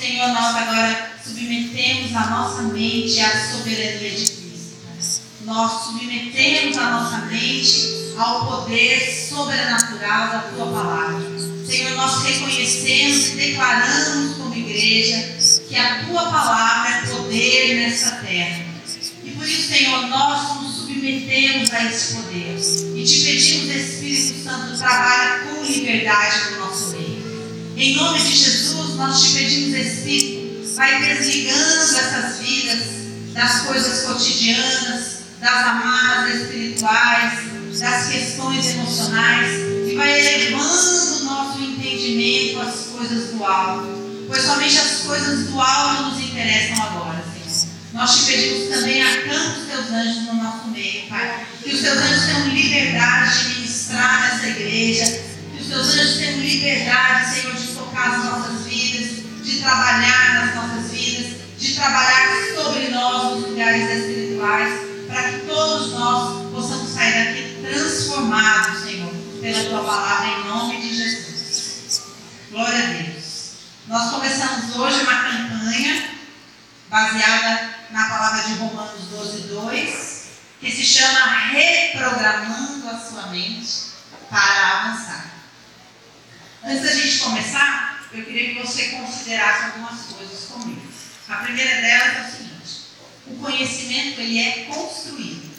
Senhor, nós agora submetemos a nossa mente à soberania de Cristo. Nós submetemos a nossa mente ao poder sobrenatural da tua palavra. Senhor, nós reconhecemos e declaramos como igreja que a tua palavra é poder nessa terra. E por isso, Senhor, nós nos submetemos a esse poder. E te pedimos, Espírito Santo, trabalha com liberdade no nosso meio. Em nome de Jesus, nós te pedimos, Espírito, vai desligando essas vidas das coisas cotidianas, das amarras espirituais, das questões emocionais e vai elevando o nosso entendimento às coisas do alto. Pois somente as coisas do alto nos interessam agora, Senhor. Nós te pedimos também, acampa os teus anjos no nosso meio, Pai. Que os teus anjos tenham liberdade de ministrar nessa igreja. Que os teus anjos tenham liberdade, Senhor, de tocar as nossas vidas, de trabalhar nas nossas vidas, de trabalhar sobre nós nos lugares espirituais, para que todos nós possamos sair daqui transformados, Senhor, pela tua palavra, em nome de Jesus. Glória a Deus. Nós começamos hoje uma campanha baseada na palavra de Romanos 12, 2, que se chama Reprogramando a Sua Mente para Avançar. Antes da gente começar, eu queria que você considerasse algumas coisas comigo. A primeira delas é o seguinte: o conhecimento ele é construído.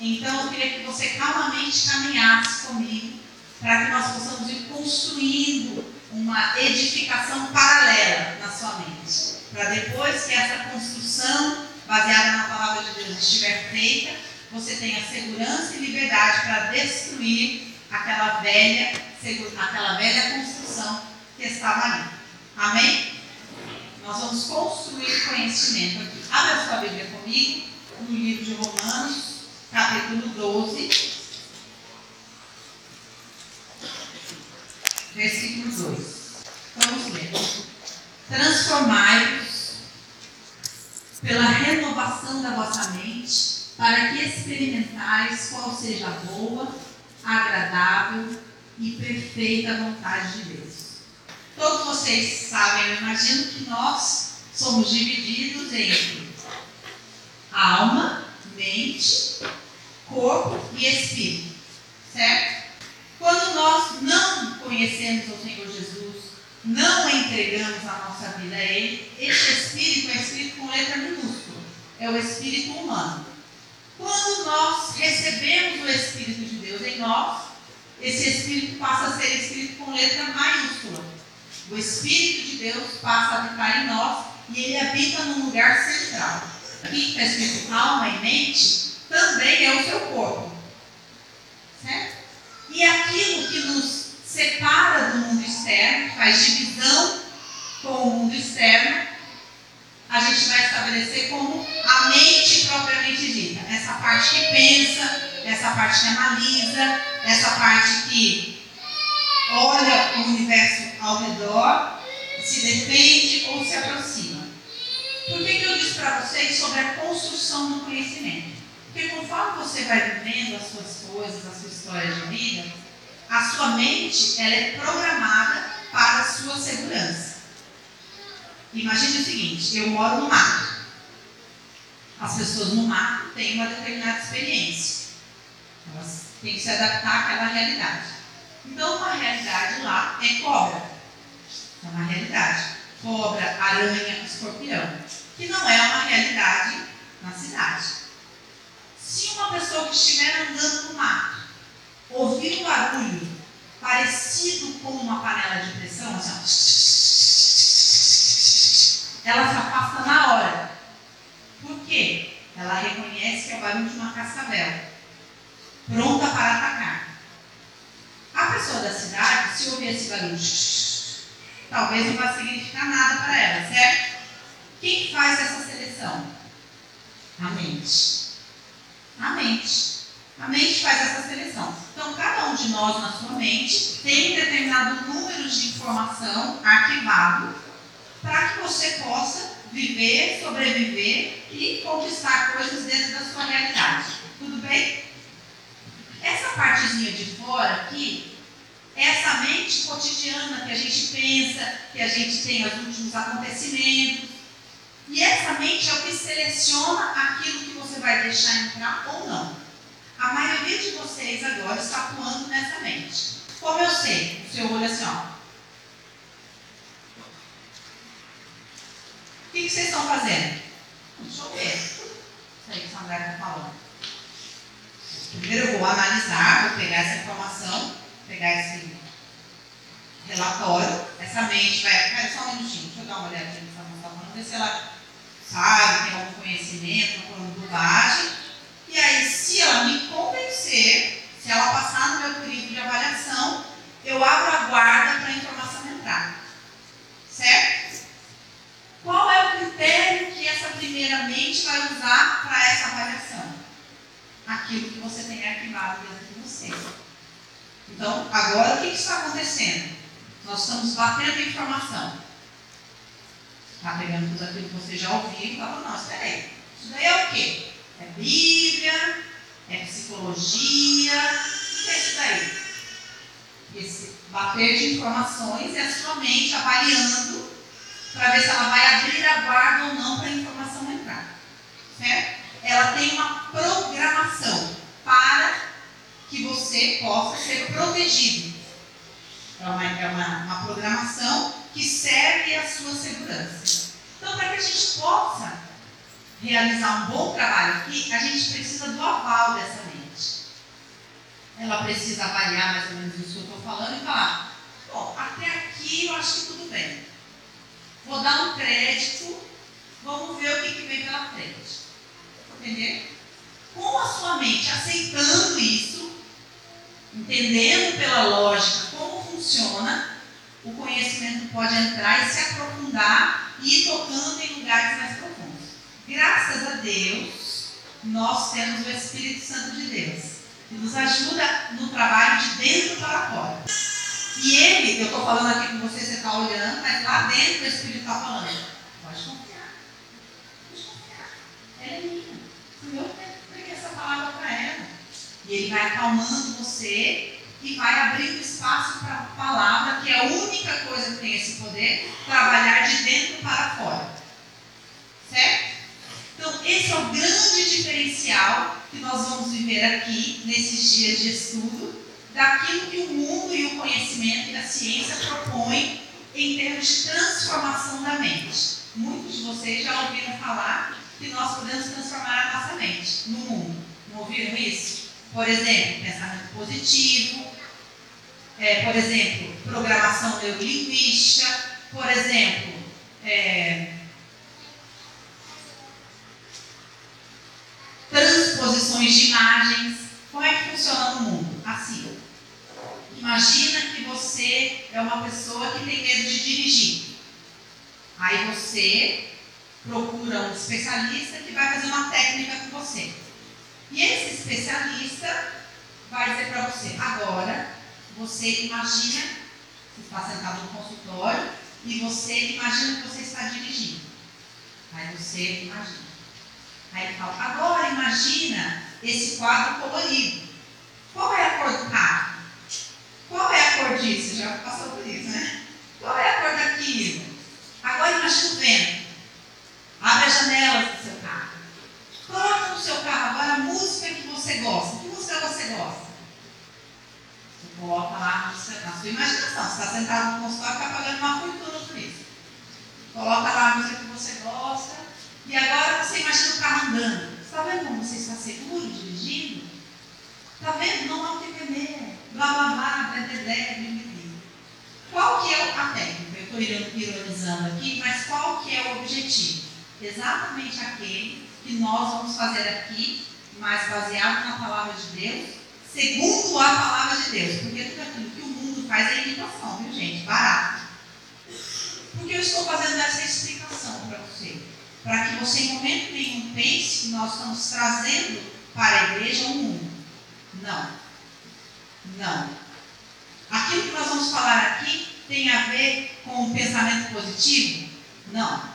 Então eu queria que você calmamente caminhasse comigo para que nós possamos ir construindo uma edificação paralela na sua mente. Para depois que essa construção baseada na palavra de Deus estiver feita, você tenha segurança e liberdade para destruir aquela velha, aquela velha construção que estava ali. Amém? Nós vamos construir conhecimento aqui. Abra sua Bíblia comigo no livro de Romanos, capítulo 12. Versículo 2. Vamos ler. Transformai-vos pela renovação da vossa mente, para que experimentais qual seja a boa, agradável e perfeita vontade de Deus. Todos vocês sabem, eu imagino que nós somos divididos entre alma, mente, corpo e espírito, certo? Quando nós não conhecemos o Senhor Jesus, não entregamos a nossa vida a Ele, este Espírito é Espírito com letra minúscula, é o Espírito humano. Quando nós recebemos o Espírito de Deus em nós, esse Espírito passa a ser Espírito com letra maiúscula. O Espírito de Deus passa a habitar em nós e ele habita num lugar central. Aqui está escrito alma e mente, também é o seu corpo. Certo? E aquilo que nos separa do mundo externo, faz divisão com o mundo externo, a gente vai estabelecer como a mente propriamente dita. Essa parte que pensa, essa parte que analisa, essa parte que para vocês sobre a construção do conhecimento? Porque conforme você vai vivendo as suas coisas, a sua história de vida, a sua mente ela é programada para a sua segurança. Imagine o seguinte, eu moro no mato. As pessoas no mato têm uma determinada experiência. Elas têm que se adaptar àquela realidade. Então, uma realidade lá é cobra. É uma realidade. Cobra, aranha, escorpião. Que não é uma realidade na cidade. Se uma pessoa que estiver andando no mato ouvir um barulho parecido com uma panela de pressão, assim, ela se afasta na hora. Por quê? Ela reconhece que é o barulho de uma cascavel, pronta para atacar. A pessoa da cidade, se ouvir esse barulho, talvez não vá significar nada para ela, certo? Quem faz essa seleção? A mente. A mente. A mente faz essa seleção. Então, cada um de nós, na sua mente, tem um determinado número de informação arquivado para que você possa viver, sobreviver e conquistar coisas dentro da sua realidade. Tudo bem? Essa partezinha de fora aqui essa mente cotidiana que a gente pensa, que a gente tem os últimos acontecimentos. E essa mente é o que seleciona aquilo que você vai deixar entrar ou não. A maioria de vocês agora está atuando nessa mente. Como eu sei? O seu olho assim, ó. O que, vocês estão fazendo? Deixa eu ver. Isso aí que a Sandra está falando. Primeiro eu vou analisar, vou pegar essa informação, pegar esse relatório. Essa mente vai. Pera só um minutinho, deixa eu dar uma olhada aqui nessa moça falando, ver se ela sabe, tem algum conhecimento, alguma bobagem. E aí, se ela me convencer, se ela passar no meu período de avaliação, eu abro a guarda para a informação entrar. Certo? Qual é o critério que essa primeira mente vai usar para essa avaliação? Aquilo que você tem arquivado dentro de você. Então, agora o que está acontecendo? Nós estamos batendo informação. Está pegando tudo aquilo que você já ouviu e fala, não, espera aí. Isso daí é o quê? É Bíblia, é psicologia, o que é isso daí? Esse bater de informações é a sua mente avaliando para ver se ela vai abrir a guarda ou não para a informação entrar. Certo? Ela tem uma programação para que você possa ser protegido. É uma, é uma, uma programação que serve à sua segurança. Então, para que a gente possa realizar um bom trabalho aqui, a gente precisa do aval dessa mente. Ela precisa avaliar mais ou menos isso que eu estou falando e falar: bom, até aqui eu acho que tudo bem. Vou dar um crédito, vamos ver o que, que vem pela frente. Entender? Com a sua mente aceitando isso, entendendo pela lógica como funciona, o conhecimento pode entrar e se aprofundar e ir tocando em lugares mais profundos. Graças a Deus, nós temos o Espírito Santo de Deus, que nos ajuda no trabalho de dentro para fora. E ele, eu estou falando aqui com você, você está olhando, mas lá dentro o Espírito está falando. Pode confiar. Pode confiar. Ela é minha. Fui eu que essa palavra para ela. E ele vai acalmando você e vai abrindo espaço para a palavra, que é a única coisa que tem esse poder, trabalhar de dentro para fora. Certo? Então, esse é o grande diferencial que nós vamos viver aqui nesses dias de estudo, daquilo que o mundo e o conhecimento e a ciência propõem em termos de transformação da mente. Muitos de vocês já ouviram falar que nós podemos transformar a nossa mente no mundo. Não ouviram isso? Por exemplo, pensamento positivo, é, por exemplo, programação neurolinguística, por exemplo, é, transposições de imagens. Como é que funciona no mundo? Assim. Imagina que você é uma pessoa que tem medo de dirigir. Aí você procura um especialista que vai fazer uma técnica com você. E esse especialista vai dizer para você: agora você imagina, você está sentado no consultório e você imagina que você está dirigindo. Aí você imagina. Aí ele fala: agora imagina esse quadro colorido. Qual é a cor do carro? Qual é a cor disso? Já passou por isso, né? Qual é a cor daquilo? Agora imagina o vento. Abre as janelas do seu carro. Coloca no seu carro agora a música que você gosta. Que música você gosta? Coloca lá na sua imaginação. Você está sentado no consultório e está pagando uma fortuna por isso. Coloca lá a música que você gosta. E agora você imagina o carro andando. Você está vendo como você está seguro dirigindo? Está vendo? Não há o que temer. Blá blá blá, blé blé, Qual que é a técnica? Eu estou ironizando aqui, mas qual que é o objetivo? Exatamente aquele que nós vamos fazer aqui, mas baseado na palavra de Deus, segundo a palavra de Deus. Porque tudo aquilo que o mundo faz é imitação, viu gente? Barato. Porque eu estou fazendo essa explicação para você? Para que você em momento nenhum pense que nós estamos trazendo para a igreja o mundo. Não. Não. Aquilo que nós vamos falar aqui tem a ver com o pensamento positivo? Não.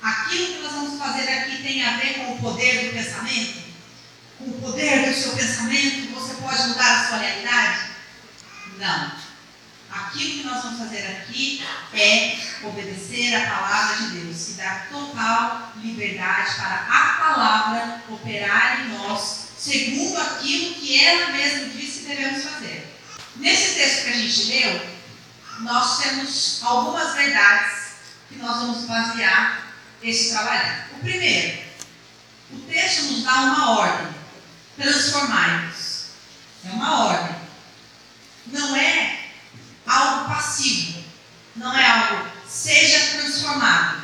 Aquilo que nós vamos fazer aqui tem a ver com o poder do pensamento? Com o poder do seu pensamento, você pode mudar a sua realidade? Não. aquilo que nós vamos fazer aqui é obedecer a palavra de Deus e dar total liberdade para a palavra operar em nós, segundo aquilo que ela mesma disse que devemos fazer. Nesse texto que a gente leu, nós temos algumas verdades que nós vamos basear esse trabalho. O primeiro, o texto nos dá uma ordem: transformai-vos. É uma ordem. Não é algo passivo. Não é algo seja transformado.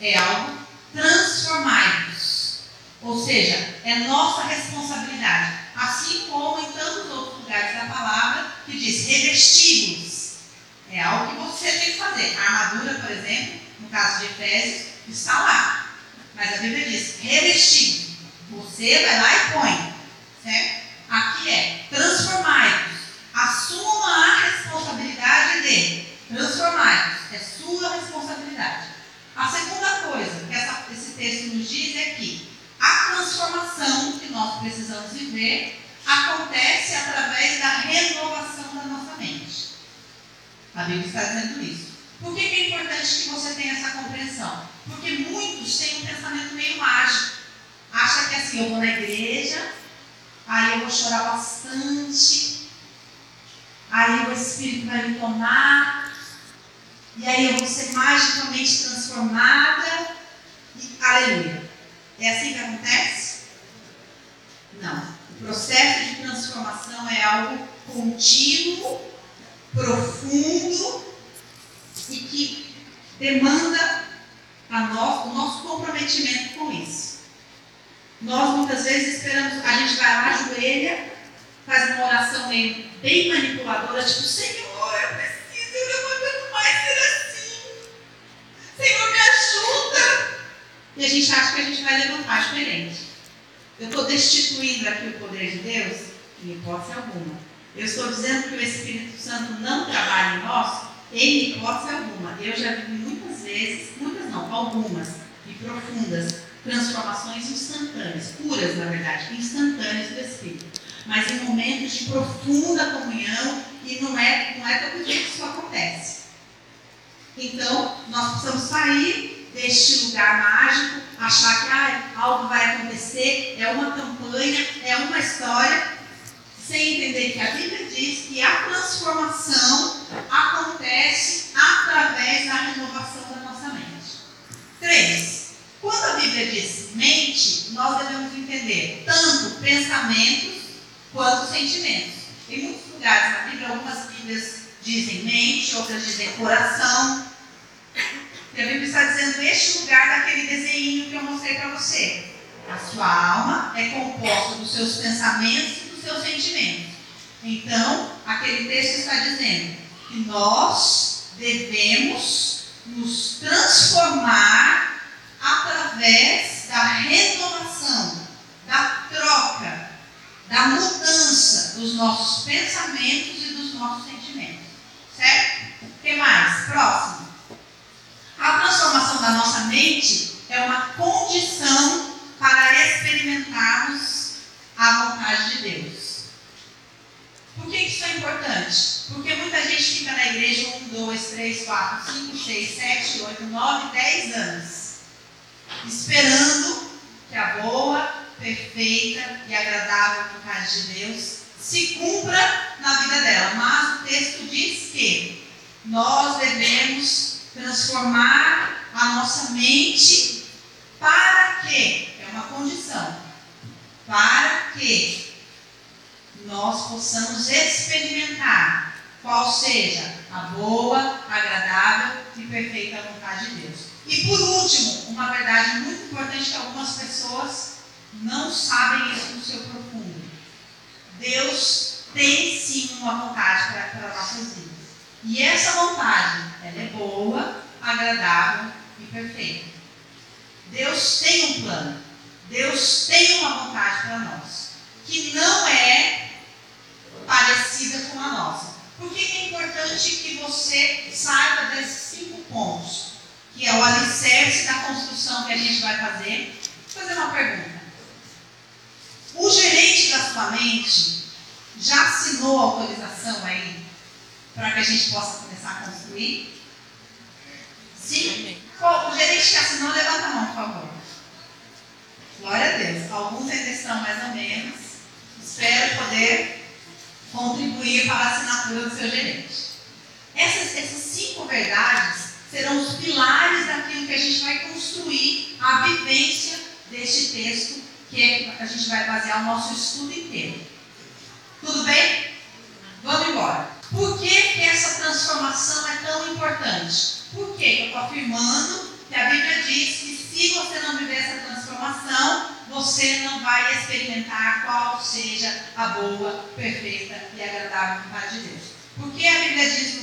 É algo transformai-vos. Ou seja, é nossa responsabilidade. Assim como em tantos outros lugares da palavra que diz revestivos. É algo que você tem que fazer. A armadura, por exemplo, no caso de Efésios, está lá. Mas a Bíblia diz revestido. Você vai lá e põe. Certo? Aqui é transformai-vos. Assuma a responsabilidade dele. Transformai-vos. É sua responsabilidade. A segunda coisa que essa, esse texto nos diz é que a transformação que nós precisamos viver acontece através da renovação da nossa mente. A Bíblia está dizendo isso. Por que, que é importante que você tenha essa compreensão? Porque muitos têm um pensamento meio mágico. Acha que assim, eu vou na igreja, aí eu vou chorar bastante, aí o Espírito vai me tomar, e aí eu vou ser magicamente transformada, e aleluia. É assim que acontece? Não. O processo de transformação é algo contínuo, profundo e que demanda a nós, o nosso comprometimento com isso. Nós muitas vezes esperamos, a gente vai lá, ajoelha, faz uma oração bem manipuladora, tipo, Senhor, eu preciso, eu não aguento mais ser assim. Senhor, me ajuda. E a gente acha que a gente vai levantar diferente. Eu estou destituindo aqui o poder de Deus? Em hipótese alguma. Eu estou dizendo que o Espírito Santo não trabalha em nós em hipótese alguma. Eu já vi muitas vezes, muitas não, algumas, e profundas, transformações instantâneas, curas, na verdade, instantâneas do Espírito. Mas em momentos de profunda comunhão, e não é, não é todo dia que isso acontece. Então, nós precisamos sair deste lugar mágico, achar que ah, algo vai acontecer, é uma campanha, é uma história, sem entender que a Bíblia diz que a transformação acontece através da renovação da nossa mente. Três. Quando a Bíblia diz mente, nós devemos entender tanto pensamentos quanto sentimentos. Em muitos lugares na Bíblia, algumas Bíblias dizem mente, outras dizem coração. E a Bíblia está dizendo este lugar daquele desenho que eu mostrei para você. A sua alma é composta dos seus pensamentos e dos seus sentimentos. Então, aquele texto está dizendo que nós devemos nos transformar através da renovação, da troca, da mudança dos nossos pensamentos e dos nossos sentimentos. Certo? O que mais? Próximo. A transformação da nossa mente é uma condição para experimentarmos a vontade de Deus. Por que isso é importante? Porque muita gente fica na igreja 1, 2, 3, 4, 5, 6, 7, 8, 9, 10 anos, esperando que a boa, perfeita e agradável vontade de Deus se cumpra na vida dela. Mas o texto diz que nós devemos transformar a nossa mente para quê? É uma condição. Para que nós possamos experimentar qual seja a boa, agradável e perfeita vontade de Deus. E por último, uma verdade muito importante que algumas pessoas não sabem isso no seu profundo. Deus tem sim uma vontade para, nossas vidas. E essa vontade, ela é boa, agradável e perfeita. Deus tem um plano. Deus tem uma vontade para nós. Que não é parecida com a nossa. Por que é importante que você saiba desses cinco pontos? Que é o alicerce da construção que a gente vai fazer. Vou fazer uma pergunta. O gerente da sua mente já assinou a autorização aí para que a gente possa começar a construir? Sim? O gerente que assinou, levanta a mão, por favor. Glória a Deus. Alguns ainda estão mais ou menos. Espero poder contribuir para a assinatura do seu gerente. Essas, essas cinco verdades serão os pilares daquilo que a gente vai construir a vivência deste texto, que é que a gente vai basear o nosso estudo inteiro. Tudo bem? Vamos embora. Por que, que essa transformação é tão importante? Por que eu estou afirmando que a Bíblia diz que se você não viver essa transformação, você não vai experimentar qual seja a boa, perfeita e agradável vontade de Deus. Porque a Bíblia diz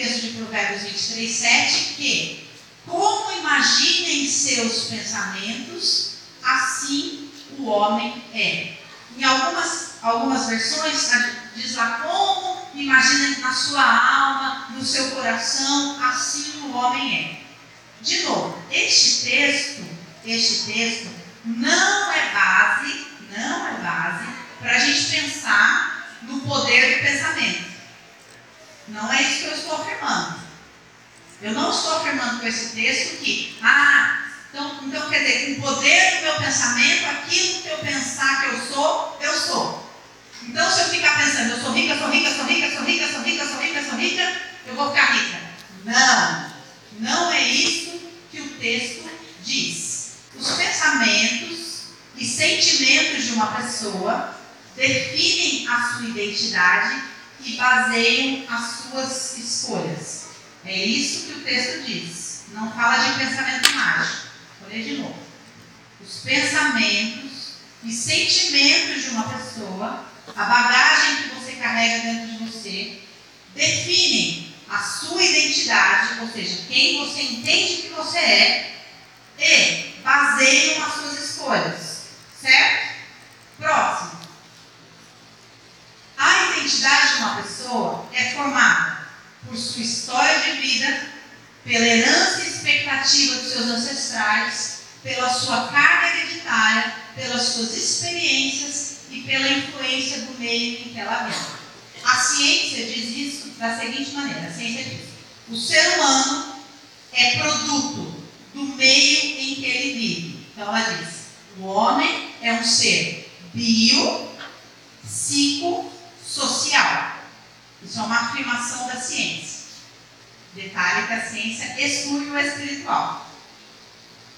texto de Provérbios 23, 7 que como imaginem seus pensamentos, assim o homem é. Em algumas, algumas versões diz lá como imaginem na sua alma, no seu coração, assim o homem é. De novo, este texto, este texto não é base, não é base para a gente pensar no poder do pensamento. Não é isso que eu estou afirmando. Eu não estou afirmando com esse texto que, ah, então, então quer dizer, com o poder do meu pensamento, aquilo que eu pensar que eu sou, eu sou. Então, se eu ficar pensando, eu sou rica, sou rica, sou rica, sou rica, sou rica, sou rica, sou rica, eu vou ficar rica. Não, não é isso que o texto diz. Os pensamentos e sentimentos de uma pessoa definem a sua identidade e baseiam as suas escolhas. É isso que o texto diz. Não fala de pensamento mágico. Vou ler de novo. Os pensamentos e sentimentos de uma pessoa, a bagagem que você carrega dentro de você, definem a sua identidade, ou seja, quem você entende que você é, e baseiam as suas escolhas. Certo? Próximo. Identidade de uma pessoa é formada por sua história de vida, pela herança e expectativa dos seus ancestrais, pela sua carga hereditária, pelas suas experiências e pela influência do meio em que ela vive. A ciência diz isso da seguinte maneira: a ciência diz, o ser humano é produto do meio em que ele vive. Então ela diz, o homem é um ser bio, psico, social. Isso é uma afirmação da ciência. Detalhe que a ciência exclui o espiritual.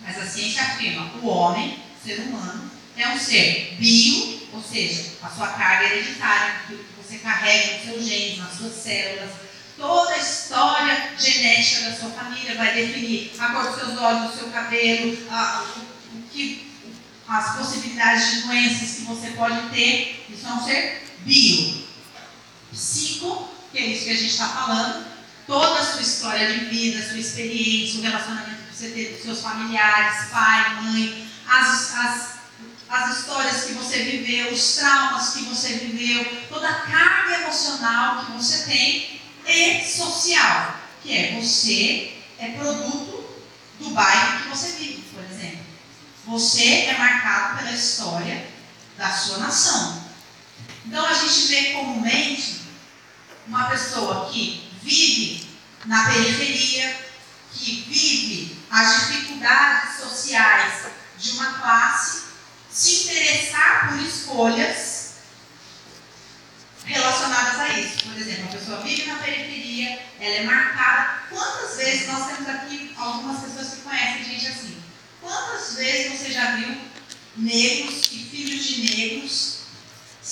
Mas a ciência afirma o homem, ser humano, é um ser bio, ou seja, a sua carga hereditária, aquilo que você carrega nos seus genes, nas suas células, toda a história genética da sua família vai definir a cor dos seus olhos, do seu cabelo, a, o, o que, as possibilidades de doenças que você pode ter. Isso é um ser bio psico, que é isso que a gente está falando, toda a sua história de vida, sua experiência, o relacionamento que você teve com seus familiares, pai, mãe, as, as, as histórias que você viveu, os traumas que você viveu, toda a carga emocional que você tem e social, que é você é produto do bairro que você vive, por exemplo. Você é marcado pela história da sua nação. Então a gente vê comumente uma pessoa que vive na periferia, que vive as dificuldades sociais de uma classe, se interessar por escolhas relacionadas a isso. Por exemplo, a pessoa vive na periferia, ela é marcada. Quantas vezes nós temos aqui algumas pessoas que conhecem gente assim? Quantas vezes você já viu negros e filhos de negros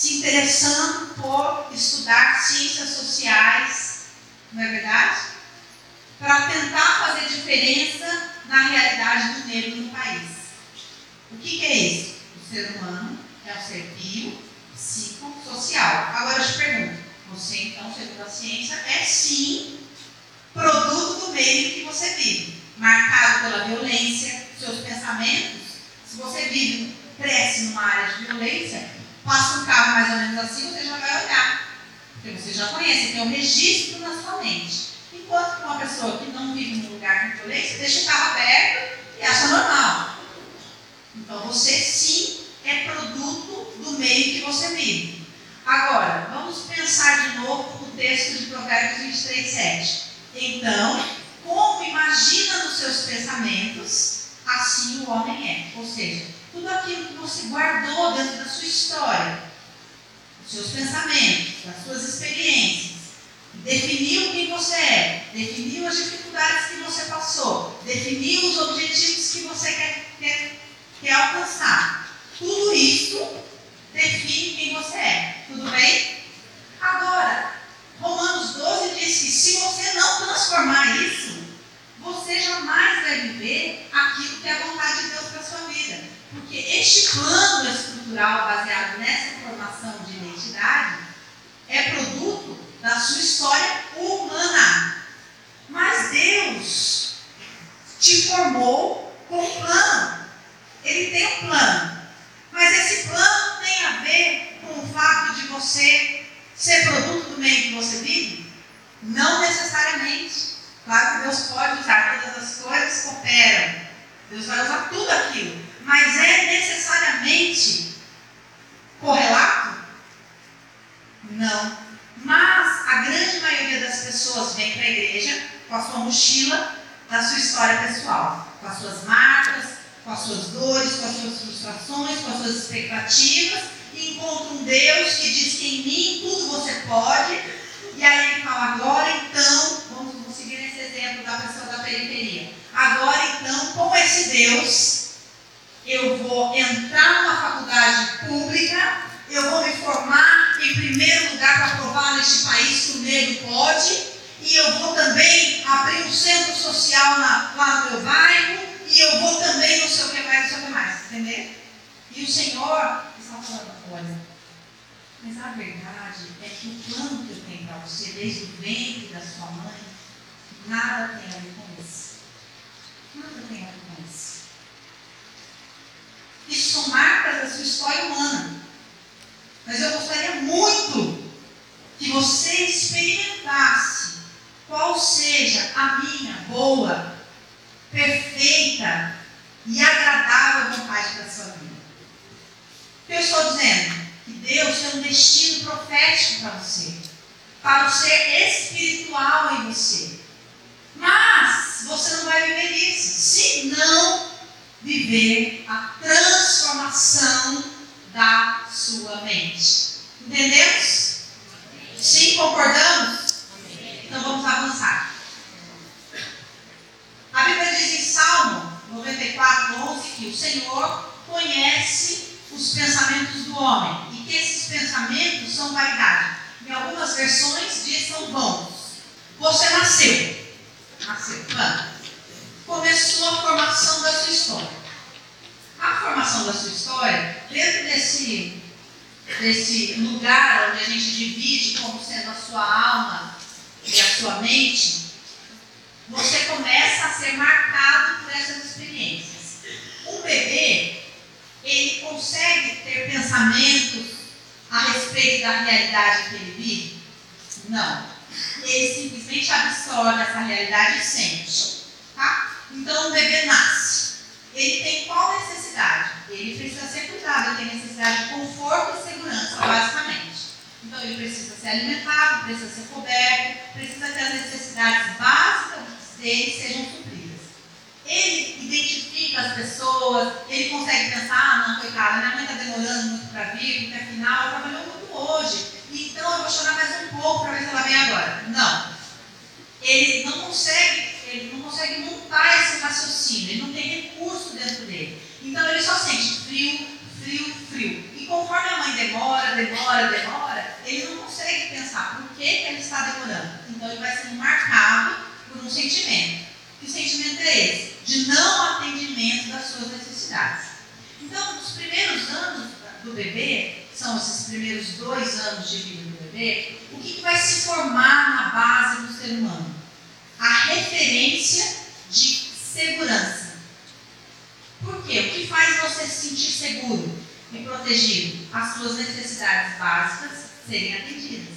se interessando por estudar ciências sociais, não é verdade? Para tentar fazer diferença na realidade do negro no país. O que, que é isso? O ser humano é um ser bio, psicossocial. Agora eu te pergunto, você então, segundo a ciência, é sim produto do meio que você vive, marcado pela violência, seus pensamentos. Se você vive, cresce numa área de violência, passa um carro mais ou menos assim, você já vai olhar. Porque você já conhece, tem um registro na sua mente. Enquanto que uma pessoa que não vive num lugar com violência, deixa o carro aberto e acha normal. Então você sim é produto do meio que você vive. Agora, vamos pensar de novo o texto de Provérbios 23, 7. Então, como imagina nos seus pensamentos, assim o homem é. Ou seja, tudo aquilo que você guardou dentro da sua história, os seus pensamentos, das suas experiências, definiu quem você é, definiu as dificuldades que você passou, definiu os objetivos que você quer, quer, quer alcançar. Tudo isso define quem você é. Tudo bem? Agora, Romanos 12 diz que se você não transformar isso, você jamais vai viver aquilo que é a vontade de Deus para a sua vida. Porque este plano estrutural baseado nessa formação de identidade é produto da sua história humana. Mas Deus te formou com um plano. Ele tem um plano. Mas esse plano tem a ver com o fato de você ser produto do meio que você vive? Não necessariamente. Claro que Deus pode usar todas as coisas, cooperam. Deus vai usar tudo aquilo. Mas é necessariamente correlato? Não. Mas a grande maioria das pessoas vem para a igreja com a sua mochila da sua história pessoal, com as suas marcas, com as suas dores, com as suas frustrações, com as suas expectativas, e encontra um Deus que diz que em mim tudo você pode, e aí ele fala, agora então, vamos, vamos seguir esse exemplo da pessoa da periferia, agora então, com esse Deus, eu vou entrar numa faculdade pública, eu vou me formar em primeiro lugar para provar neste país que o negro pode, e eu vou também abrir um centro social na, lá no meu bairro, e eu vou também não sei o que mais, não sei o que mais, entendeu? E o Senhor está falando, olha, mas a verdade é que o plano que eu tenho para você, desde o ventre da sua mãe, nada tem a ver com isso. Nada tem a ver com isso. Isso são marcas da sua história humana. Mas eu gostaria muito que você experimentasse qual seja a minha boa, perfeita e agradável vontade para a sua vida. Eu estou dizendo? Que Deus tem um destino profético para você, para o ser espiritual em você. Mas você não vai viver isso se não viver a transformação da sua mente. Entendemos? Sim, concordamos? Então vamos avançar. A Bíblia diz em Salmo 94, 11 que o Senhor conhece os pensamentos do homem e que esses pensamentos são vaidade. Em algumas versões diz são bons. Você nasceu. Quando? Começou a formação da sua história. A formação da sua história, dentro desse, desse lugar onde a gente divide como sendo a sua alma e a sua mente, você começa a ser marcado por essas experiências. Um bebê, ele consegue ter pensamentos a respeito da realidade que ele vive? Não. Ele simplesmente absorve essa realidade e sente. Tá? Então o bebê nasce. Ele tem qual necessidade? Ele precisa ser cuidado, ele tem necessidade de conforto e segurança, basicamente. Então ele precisa ser alimentado, precisa ser coberto, precisa ter as necessidades básicas dele sejam supridas. Ele identifica as pessoas, ele consegue pensar, ah, não, coitada, minha mãe está demorando muito para vir, porque afinal ela trabalhou muito hoje, então eu vou chorar mais um pouco para ver se ela vem agora. Não. Ele não consegue, ele não consegue montar esse raciocínio, ele não tem recurso dentro dele. Então ele só sente frio, frio, frio. E conforme a mãe demora, demora, demora, ele não consegue pensar por que, que ele está demorando. Então ele vai sendo marcado por um sentimento. Que sentimento é esse? De não atendimento das suas necessidades. Então, nos primeiros anos do bebê, são esses primeiros dois anos de vida do bebê, o que, que vai se formar na base do ser humano? A referência de segurança. Por quê? O que faz você se sentir seguro e protegido? As suas necessidades básicas serem atendidas.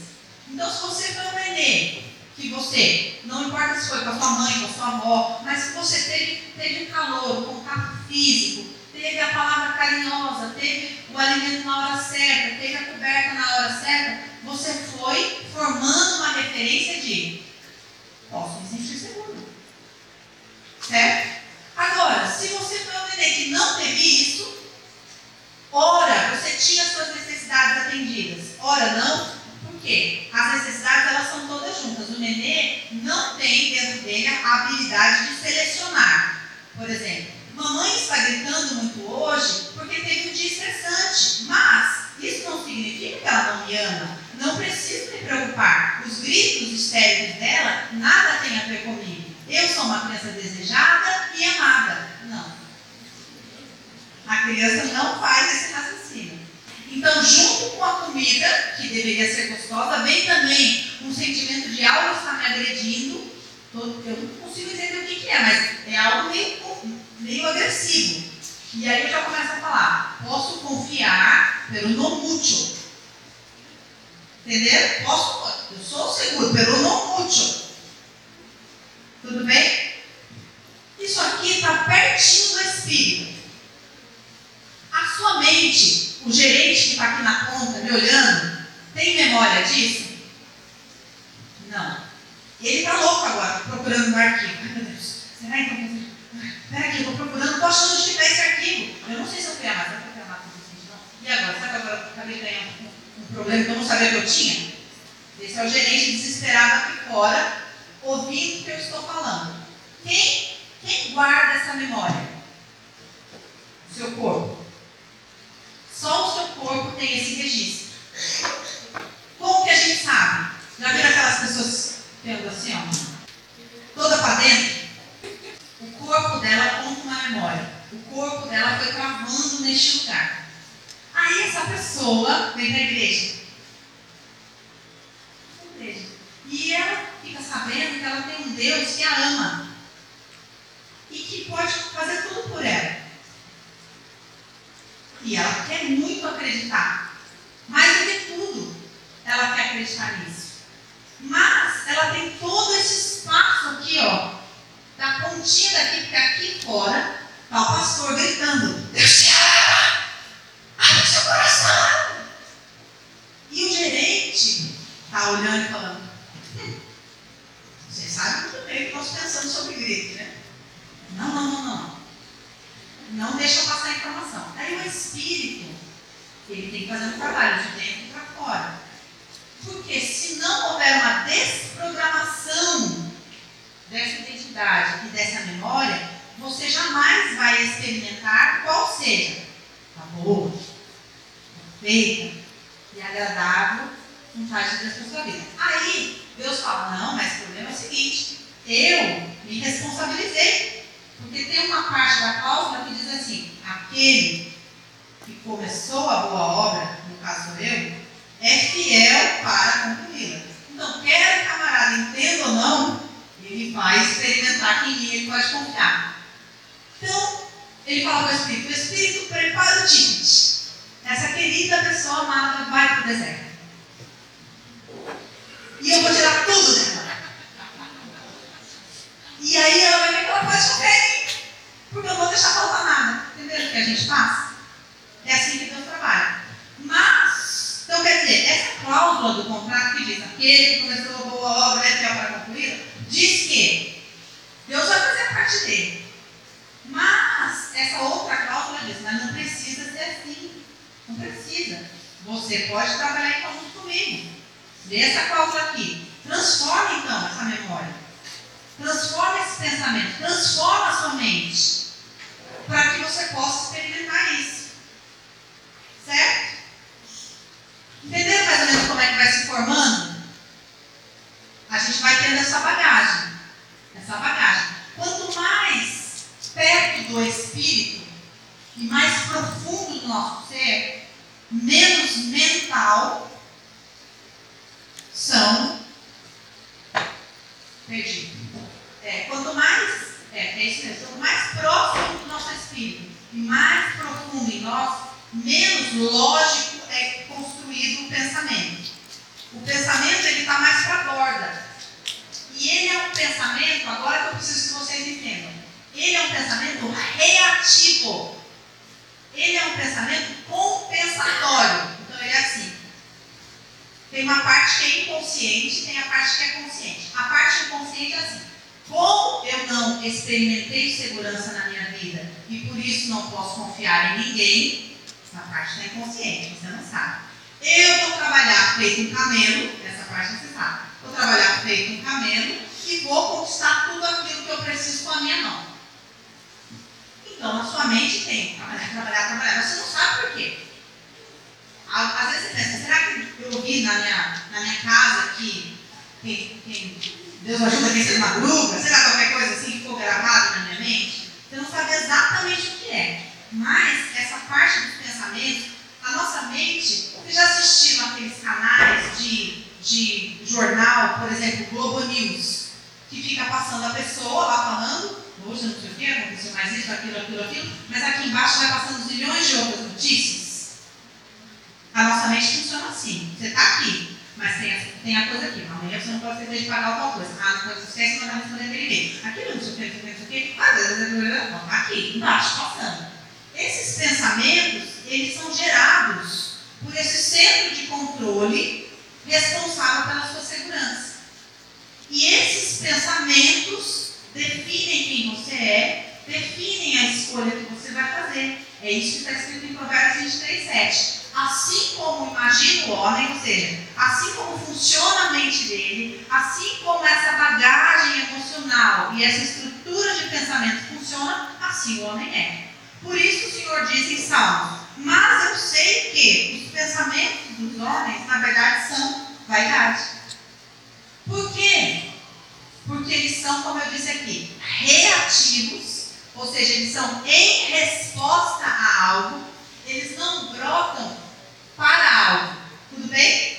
Então, se você foi um nenê que você, não importa se foi com a sua mãe, com a sua avó, mas que você teve, teve um calor, um contato físico, teve a palavra carinhosa, teve o alimento na hora certa, teve a coberta na hora certa, você foi formando uma referência de posso me sentir seguro. Certo? Agora, se você foi um neném que não teve isso, ora, você tinha suas necessidades atendidas. Ora, não. Por quê? As necessidades elas são todas juntas. O nenê não tem dentro dele a habilidade de selecionar. Por exemplo, mamãe está gritando muito hoje porque teve um dia estressante. Mas isso não significa que ela não me ama. Não preciso me preocupar. Os gritos histéricos dela nada tem a ver comigo. Eu sou uma criança desejada e amada. Não. A criança não faz esse raciocínio. Então, junto com a comida, que deveria ser gostosa, vem também um sentimento de algo está me agredindo. Eu não consigo entender o que, que é, mas é algo meio, meio agressivo. E aí eu já começo a falar, posso confiar pelo não mútuo. Entendeu? Posso, eu sou seguro pelo não mútuo. Tudo bem? Isso aqui está pertinho do espírito. A sua mente, o gerente que está aqui na ponta me olhando, tem memória disso? Não. Ele está louco agora, procurando no arquivo. Meu Deus, será então? Espera aqui, eu estou procurando, onde está esse arquivo. Eu não sei se eu fui amado, eu fui amado não. E agora? Sabe agora eu acabei ganhando um, um problema que eu não sabia que eu tinha? Esse é o gerente desesperado aqui fora, ouvindo o que eu estou falando. Quem, quem guarda essa memória? O seu corpo. Só o seu corpo tem esse registro. Como que a gente sabe? Já viram aquelas pessoas tendo assim, ó? Toda para dentro? O corpo dela conta uma memória. O corpo dela foi travando neste lugar. Aí essa pessoa na igreja. igreja. E ela fica sabendo que ela tem um Deus que a ama e que pode fazer tudo por ela. E ela quer muito acreditar. Mais do que tudo, ela quer acreditar nisso. Mas ela tem todo esse espaço aqui, ó, da pontinha daqui, porque aqui fora está o pastor gritando: Deus te ama! Abre seu coração! E o gerente está olhando e falando: sabe muito bem o que nós pensamos sobre grito, né? Não, não, não, não. Não deixa passar a informação. Aí o espírito, ele tem que fazer um trabalho de dentro para fora. Porque se não houver uma desprogramação dessa identidade e dessa memória, você jamais vai experimentar qual seja a boa, perfeita e agradável vontade de Deus para sua vida. Aí, Deus fala, não, mas o problema é o seguinte, eu me responsabilizei. Porque tem uma parte da cláusula que diz assim, aquele que começou a boa obra, no caso sou eu, é fiel para concluí-la. Então, quer o camarada entenda ou não, ele vai experimentar que em mim ele pode confiar. Então, ele fala para o Espírito, o Espírito prepara o ticket. Essa querida pessoa amada vai para o deserto. E eu vou tirar tudo dela. E aí ela vai ver que ela pode confiar em mim. Porque eu não vou deixar faltar nada. Entendeu o que a gente faz? É assim que Deus trabalha. Mas, então quer dizer, essa cláusula do contrato que diz aquele que começou a boa obra é fiel para concluir, diz que Deus vai fazer a parte dele. Mas essa outra cláusula diz, mas não precisa ser assim. Não precisa. Você pode trabalhar em conjunto comigo. Vê essa cláusula aqui. Transforma então essa memória. Transforma esse pensamento. Transforma a sua mente. Para que você possa experimentar isso. Certo? Entenderam mais ou menos como é que vai se formando? A gente vai tendo essa bagagem. Essa bagagem. Quanto mais perto do Espírito e mais profundo do nosso ser, menos mental são. Perdi. É, quanto mais. É, é isso mesmo. Quanto mais próximo do nosso espírito e mais profundo em nós, menos lógico é construído o pensamento. O pensamento ele está mais para a borda. E ele é um pensamento, agora que eu preciso que vocês entendam, ele é um pensamento reativo. Ele é um pensamento compensatório. Então ele é assim. Tem uma parte que é inconsciente tem a parte que é consciente. A parte inconsciente é assim: como eu não experimentei segurança na minha vida e por isso não posso confiar em ninguém, essa parte está inconsciente, você não sabe. Eu vou trabalhar feito um camelo, essa parte você sabe. Trabalhar feito um camelo e vou conquistar tudo aquilo que eu preciso com a minha mão. Então, a sua mente tem trabalhar, trabalhar, trabalhar, mas você não sabe por quê. Às vezes você pensa, será que eu ouvi na minha, na minha casa que quem, quem Deus ajuda quem ser madruga? Será qualquer coisa assim que ficou gravado na minha mente? Você não sabe exatamente o que é. Mas essa parte dos pensamentos, a nossa mente, vocês já assistiram aqueles canais de, de jornal, por exemplo, Globo News, que fica passando a pessoa lá falando hoje não sei o que, aconteceu mais isso, aquilo, aquilo, aquilo, mas aqui embaixo vai passando zilhões de outras notícias. A nossa mente funciona assim. Você está aqui, mas tem a, tem a coisa aqui. Amanhã você não pode esquecer de pagar tal coisa. Ah, não pode esquecer de mandar responder aquele e-mail. Aquilo, não sei o que, não sei o que. Ah, está aqui, embaixo, passando. Esses pensamentos, eles são gerados por esse centro de controle responsável pela sua segurança. E esses pensamentos definem quem você é, definem a escolha que você vai fazer. É isso que está escrito em Provérbios 23, 7. Assim como imagina o homem, ou seja, assim como funciona a mente dele, assim como essa bagagem emocional e essa estrutura de pensamento funciona, assim o homem é. Por isso o Senhor diz em Salmos, mas eu sei que os pensamentos dos homens, na verdade, são vaidade. Por quê? porque eles são, como eu disse aqui, reativos, ou seja, eles são em resposta a algo, eles não brotam para algo. Tudo bem?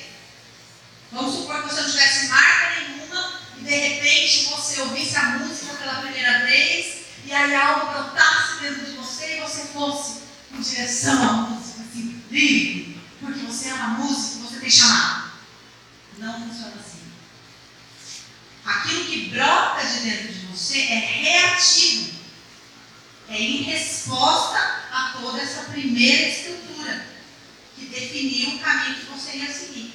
Vamos supor que você não tivesse marca nenhuma e de repente você ouvisse a música pela primeira vez e aí algo brotasse dentro de você e você fosse em direção à música, assim, livre, porque você ama música, você tem chamado. Não funciona assim aquilo que brota de dentro de você é reativo. É em resposta a toda essa primeira estrutura que definiu o caminho que você ia seguir.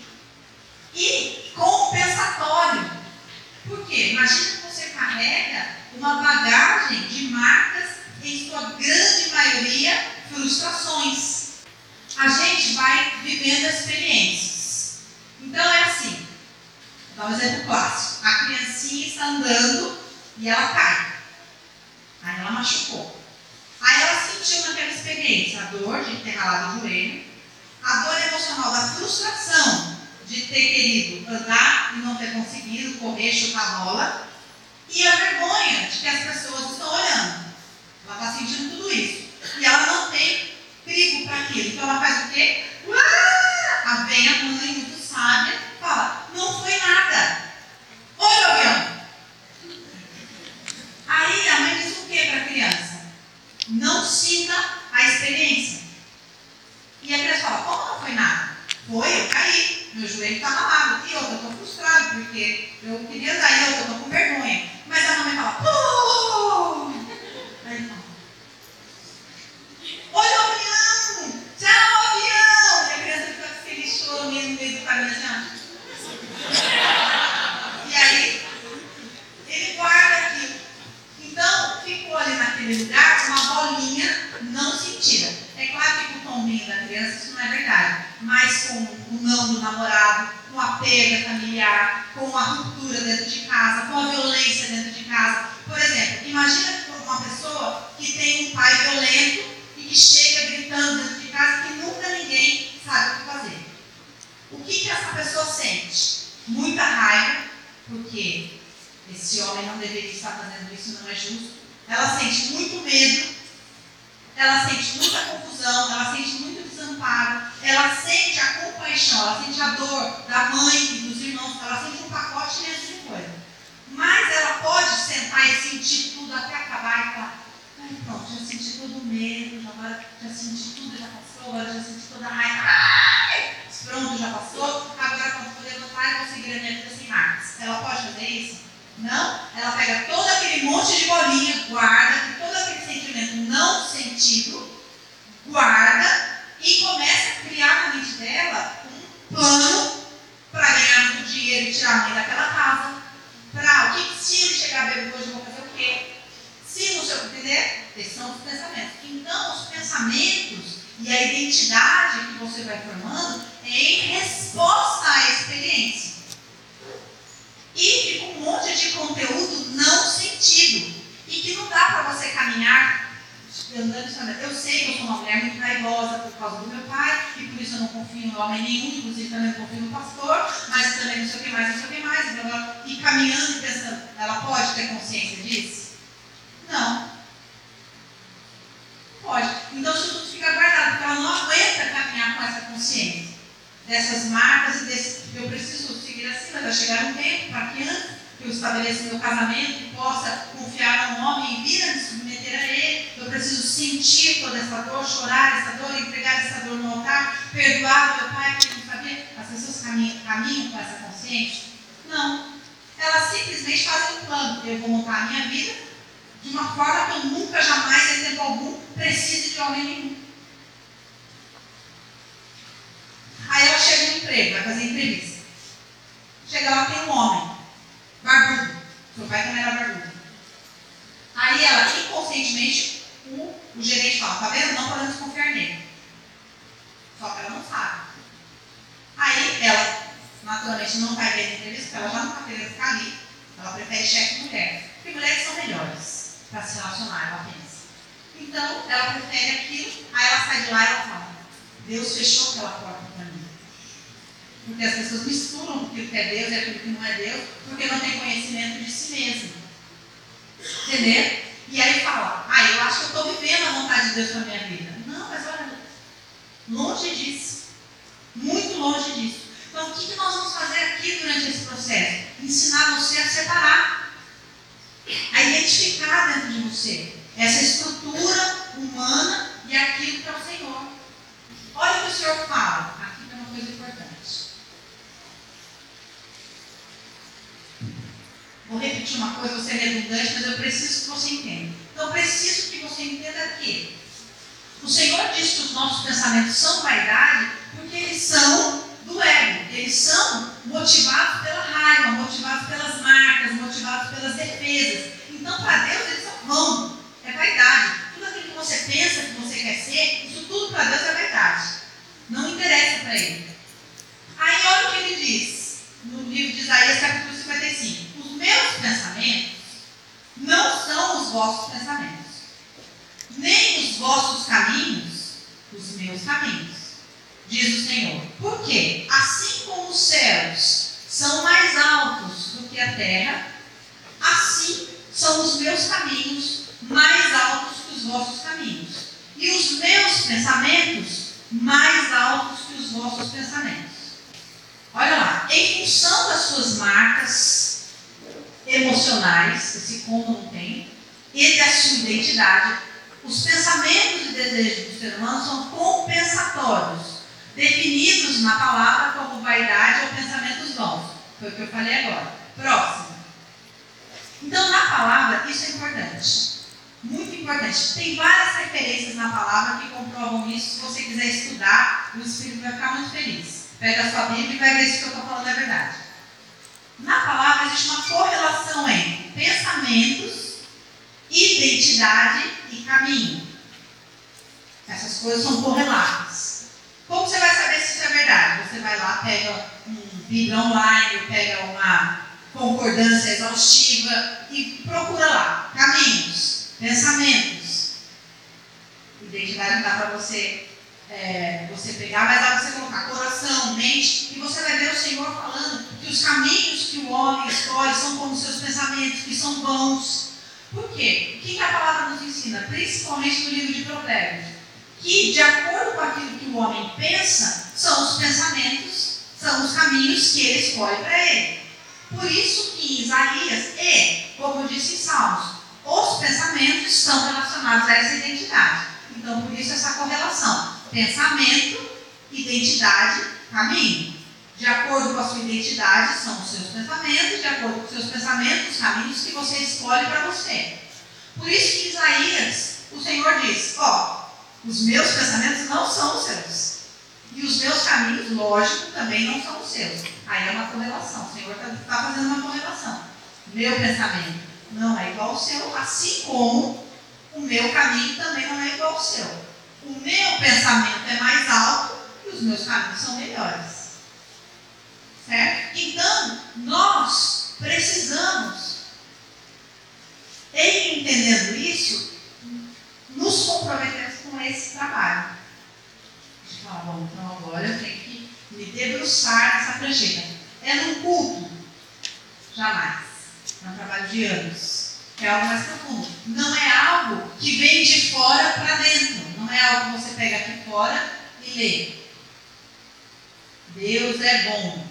E compensatório. Por quê? Imagina que você carrega uma bagagem de marcas, em sua grande maioria, frustrações. A gente vai vivendo experiências. Então é assim, Dá um exemplo clássico. A criancinha está andando e ela cai. Aí ela machucou. Aí ela sentiu naquela experiência a dor de ter ralado o joelho, a dor emocional da frustração de ter querido andar e não ter conseguido correr, chutar bola, e a vergonha de que as pessoas estão olhando. Ela está sentindo tudo isso. E ela não tem perigo para aquilo. Então ela faz o quê? Uá! A vem mãe muito sábia Fala, não foi nada. Oi, avião. Aí a mãe diz o que para a criança? Não sinta a experiência. E a criança fala, como não foi nada? Foi, eu caí, meu joelho está malado. E outra, eu estou frustrado, porque eu queria andar, e outra, eu estou com vergonha. Mas a mamãe fala, oh! Aí fala, Oi, avião! Tchau, avião! E a criança fica feliz, chorando no meio do caminho assim, ó. E aí, ele guarda aquilo. Então, ficou ali naquele lugar uma bolinha não sentida. É claro que com o tombinho da criança isso não é verdade, mas com o não do namorado, com a perda familiar, com a ruptura dentro de casa, com a violência dentro de casa. Por exemplo, imagina uma pessoa que tem um pai violento e que chega gritando dentro de casa que nunca ninguém sabe o que fazer. O que, que essa pessoa sente? muita raiva, porque esse homem não deveria estar fazendo isso, não é justo. Ela sente muito medo, ela sente muita confusão, ela sente muito desamparo, ela sente a compaixão, ela sente a dor da mãe e dos irmãos, ela sente um pacote dentro de coisa. Mas ela pode sentar e sentir tudo até acabar e falar, ai pronto, já senti todo o medo, já, já senti tudo, já passou, cargas increíbles. que são bons. Por quê? O que a palavra nos ensina, principalmente no livro de Provérbios? Que, de acordo com aquilo que o homem pensa, são os pensamentos, são os caminhos que ele escolhe para ele. Por isso que em Isaías e, como eu disse em Salmos, os pensamentos estão relacionados a essa identidade. Então, por isso essa correlação: pensamento, identidade, caminho. De acordo com a sua identidade, são os seus pensamentos, de acordo com os seus pensamentos, os caminhos que você escolhe para você. Por isso que Isaías, o Senhor diz: Ó, os meus pensamentos não são os seus. E os meus caminhos, lógico, também não são os seus. Aí é uma correlação. O Senhor está tá fazendo uma correlação. Meu pensamento não é igual ao seu, assim como o meu caminho também não é igual ao seu. O meu pensamento é mais alto e os meus caminhos são melhores. Então, nós precisamos, em entendendo isso, nos comprometermos com esse trabalho. De falar, bom, então agora eu tenho que me debruçar nessa prancheta. É num culto? Jamais. É um trabalho de anos. É algo mais profundo. Não é algo que vem de fora para dentro. Não é algo que você pega aqui fora e lê. Deus é bom.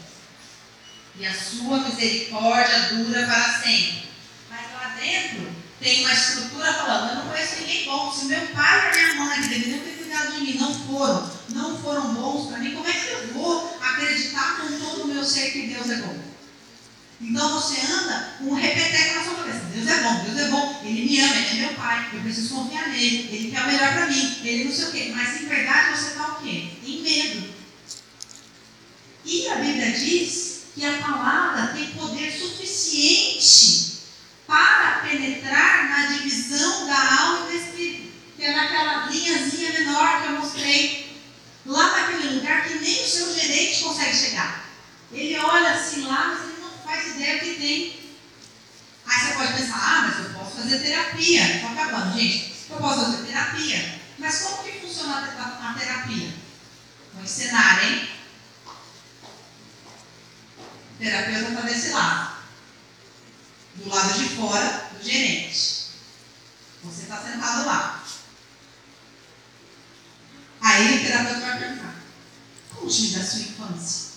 E a sua misericórdia dura para sempre. Mas lá dentro tem uma estrutura falando, eu não conheço ninguém bom. Se meu pai e minha mãe deveriam ter cuidado de mim, não foram, não foram bons para mim, como é que eu vou acreditar com todo o meu ser que Deus é bom? Então você anda com um repeteco na sua cabeça. Deus é bom, Deus é bom, Ele me ama, Ele é meu pai, eu preciso confiar nele, Ele quer o melhor para mim, Ele não sei o quê. Mas em verdade você está o quê? Em medo. E a Bíblia diz que a palavra tem poder suficiente para penetrar na divisão da alma e do espírito, que é naquela linhazinha menor que eu mostrei, lá naquele lugar que nem o seu gerente consegue chegar. Ele olha assim lá, mas ele não faz ideia que tem. Aí você pode pensar, ah, mas eu posso fazer terapia. Estou acabando, gente. Eu posso fazer terapia. Mas como que funciona a terapia? Vou ensinar, hein? O terapeuta está desse lado. Do lado de fora do gerente. Você está sentado lá. Aí o terapeuta vai perguntar: Como te da sua infância?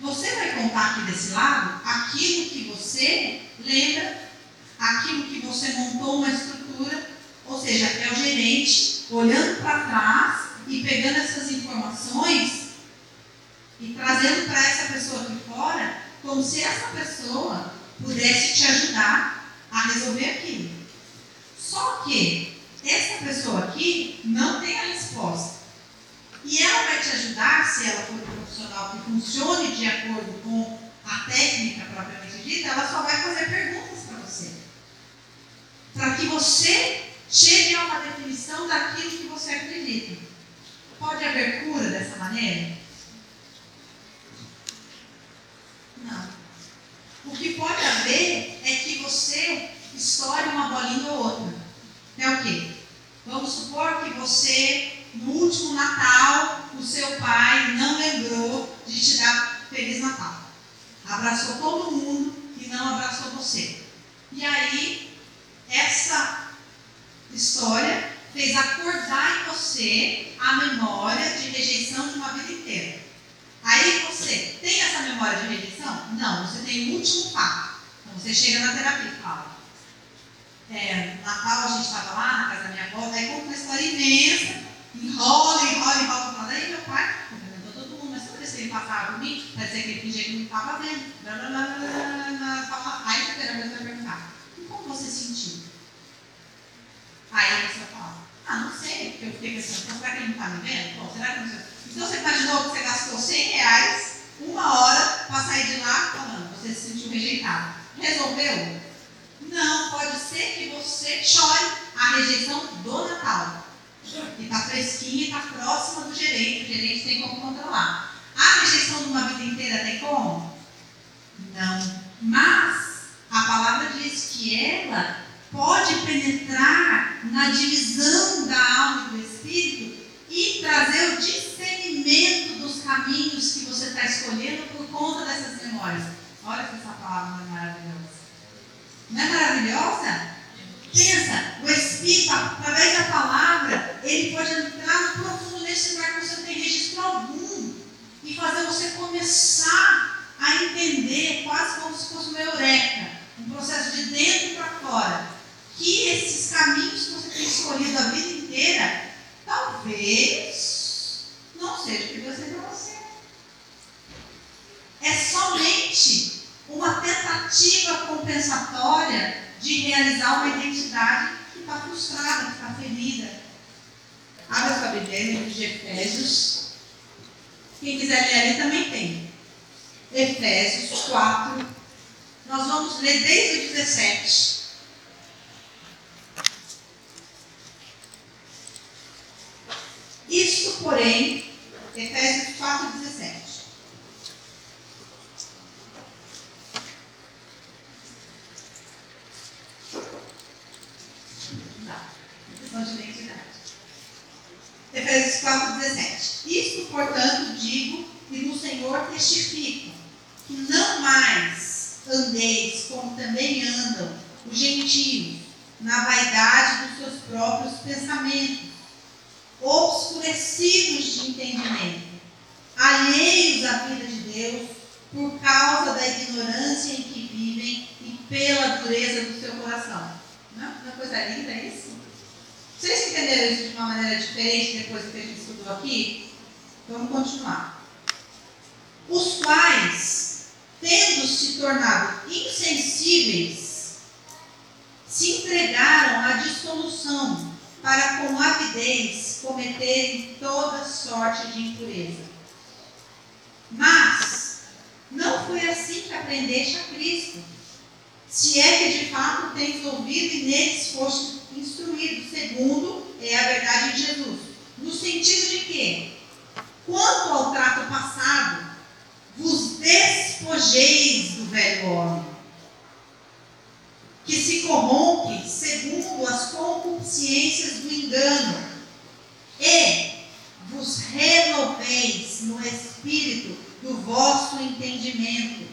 Você vai contar aqui desse lado aquilo que você lembra, aquilo que você montou uma estrutura, ou seja, é o gerente olhando para trás e pegando essas informações e trazendo para essa pessoa aqui fora, como se essa pessoa pudesse te ajudar a resolver aquilo. Só que essa pessoa aqui não tem a resposta. E ela vai te ajudar, se ela for um profissional que funcione de acordo com a técnica propriamente dita, ela só vai fazer perguntas para você. Para que você chegue a uma definição daquilo que você acredita. Pode haver cura dessa maneira? Não. O que pode haver é que você estoure uma bolinha ou outra. É o quê? Vamos supor que você no último Natal, o seu pai não lembrou de te dar Feliz Natal. Abraçou todo mundo e não abraçou você. E aí, essa história fez acordar em você a memória de rejeição de uma vida inteira. Aí você tem essa memória de rejeição? Não, você tem o último fato. Então você chega na terapia e fala. É, Natal a gente estava lá na casa da minha avó, aí conta uma história imensa enrola, enrola, enrola, falando, aí meu pai cumprimentou todo mundo, mas toda vez que ele passava por mim, parecia que ele fingia que não estava vendo. Aí o terapeuta vai perguntar, e como você sentiu? Aí a pessoa fala, ah, não sei, porque eu fiquei pensando, então, será que ele não está me vendo? Bom, será que não sei? Então você imaginou que você gastou 100 reais, uma hora, para sair de lá falando, você se sentiu rejeitado. Resolveu? Não, pode ser que você chore a rejeição do Natal que está fresquinha está próxima do gerente, o gerente tem como controlar. A rejeição de uma vida inteira tem como? Não. Mas a palavra diz que ela pode penetrar na divisão da alma e do espírito e trazer o discernimento dos caminhos que você está escolhendo por conta dessas memórias. Olha essa palavra maravilhosa. Não é maravilhosa? Pensa, o Espírito, através da palavra, ele pode entrar no profundo nesse lugar que você não tem registro algum e fazer você começar a entender, quase como se fosse uma eureka, um processo de dentro para fora, que esses caminhos que você tem escolhido a vida inteira, talvez não seja o que Deus tem para você. É somente uma tentativa compensatória de realizar uma identidade que está frustrada, que está ferida. Abra sua Bíblia, livro de Efésios. Quem quiser ler ali também tem. Efésios 4. Nós vamos ler desde o 17. Isto, porém, Efésios 4, 17. Não, de identidade. Efésios 4, 17. Isto, portanto, digo e no Senhor testifico, que não mais andeis como também andam os gentios, na vaidade dos seus próprios pensamentos, obscurecidos de entendimento, alheios à vida de Deus, por causa da ignorância em que vivem e pela dureza do seu coração. Não é uma coisa linda isso? Vocês entenderam isso de uma maneira diferente depois que a gente estudou aqui? Vamos continuar. Os quais, tendo se tornado insensíveis, se entregaram à dissolução para com avidez cometerem toda sorte de impureza. Mas não foi assim que aprendeste a Cristo. Se é que de fato tens ouvido e neles foste instruído, segundo é a verdade de Jesus. No sentido de que, quanto ao trato passado, vos despojeis do velho homem que se corrompe segundo as concupiscências do engano, e vos renoveis no espírito do vosso entendimento,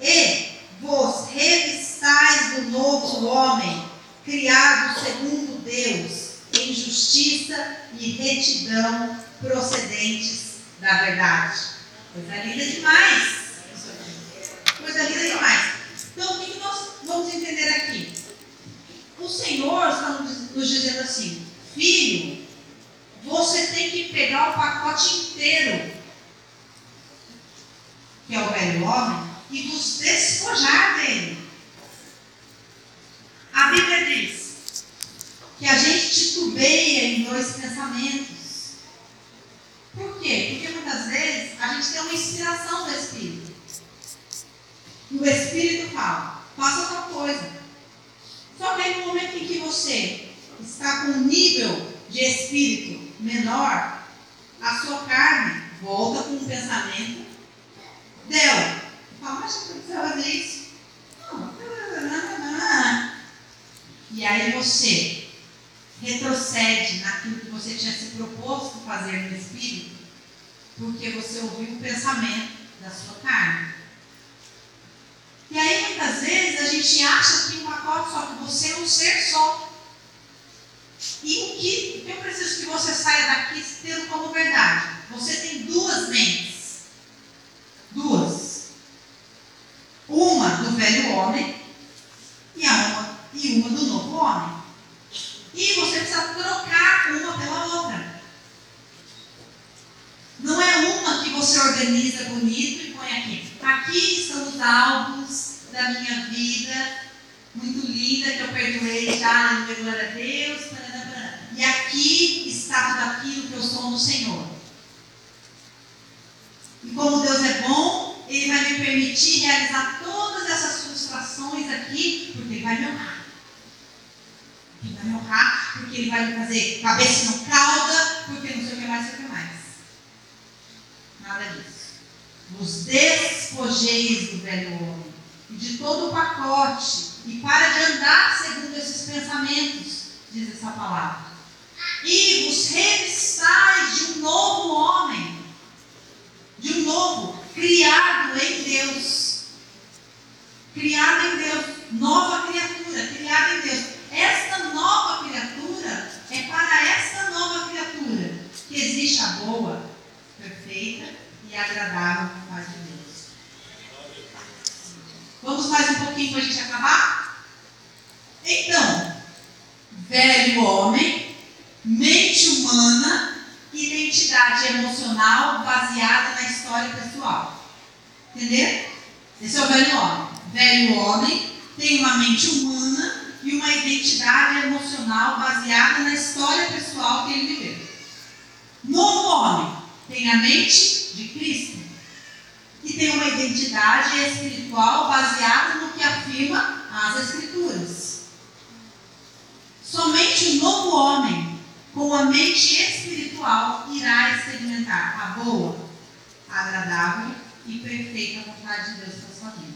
e vos revistais do novo homem, criado segundo Deus, em justiça e retidão procedentes da verdade. Coisa linda demais. Coisa linda demais. Então, o que nós vamos entender aqui? O Senhor está nos dizendo assim: Filho, você tem que pegar o pacote inteiro, que é o velho homem, e nos despojar dele. A Bíblia diz que a gente titubeia em dois pensamentos. Por quê? Porque muitas vezes a gente tem uma inspiração do Espírito. E o Espírito fala: faça tal coisa. Só que aí no momento em que você está com um nível de espírito menor, a sua carne volta com um pensamento dela. Fala, mas eu precisa fazer isso. Não, E aí você retrocede naquilo que você tinha se proposto fazer no espírito, porque você ouviu o pensamento da sua carne. E aí, muitas vezes, a gente acha que um pacote só, que você é um ser só. E o que eu preciso que você saia daqui tendo como verdade? Você tem duas mentes. Duas. Uma do velho homem e, uma, e uma do novo homem. E você precisa trocar uma pela outra. Não é uma que você organiza bonito e põe aqui. Aqui estão os álbuns da minha vida, muito linda, que eu perdoei já, no glória a Deus. E aqui está tudo aquilo que eu sou no Senhor. E como Deus é bom, Ele vai me permitir realizar todas essas frustrações aqui, porque Ele vai me honrar. Ele vai me honrar, porque Ele vai me fazer cabeça no cauda, porque não sei o que mais, não sei o que mais. Nada disso. Vos despojeis do velho homem e de todo o pacote e para de andar segundo esses pensamentos, diz essa palavra. E vos revistais de um novo homem, de um novo, criado em Deus. Criado em Deus, nova criatura, criada em Deus. Esta nova criatura é para esta nova criatura que existe a boa, perfeita e agradável Vamos mais um pouquinho para a gente acabar? Então, velho homem, mente humana, identidade emocional baseada na história pessoal. Entendeu? Esse é o velho homem. Velho homem tem uma mente humana e uma identidade emocional baseada na história pessoal que ele viveu. Novo homem tem a mente de Cristo que tem uma identidade espiritual baseada no que afirma as Escrituras. Somente o novo homem, com a mente espiritual, irá experimentar a boa, agradável e perfeita vontade de Deus para sua vida.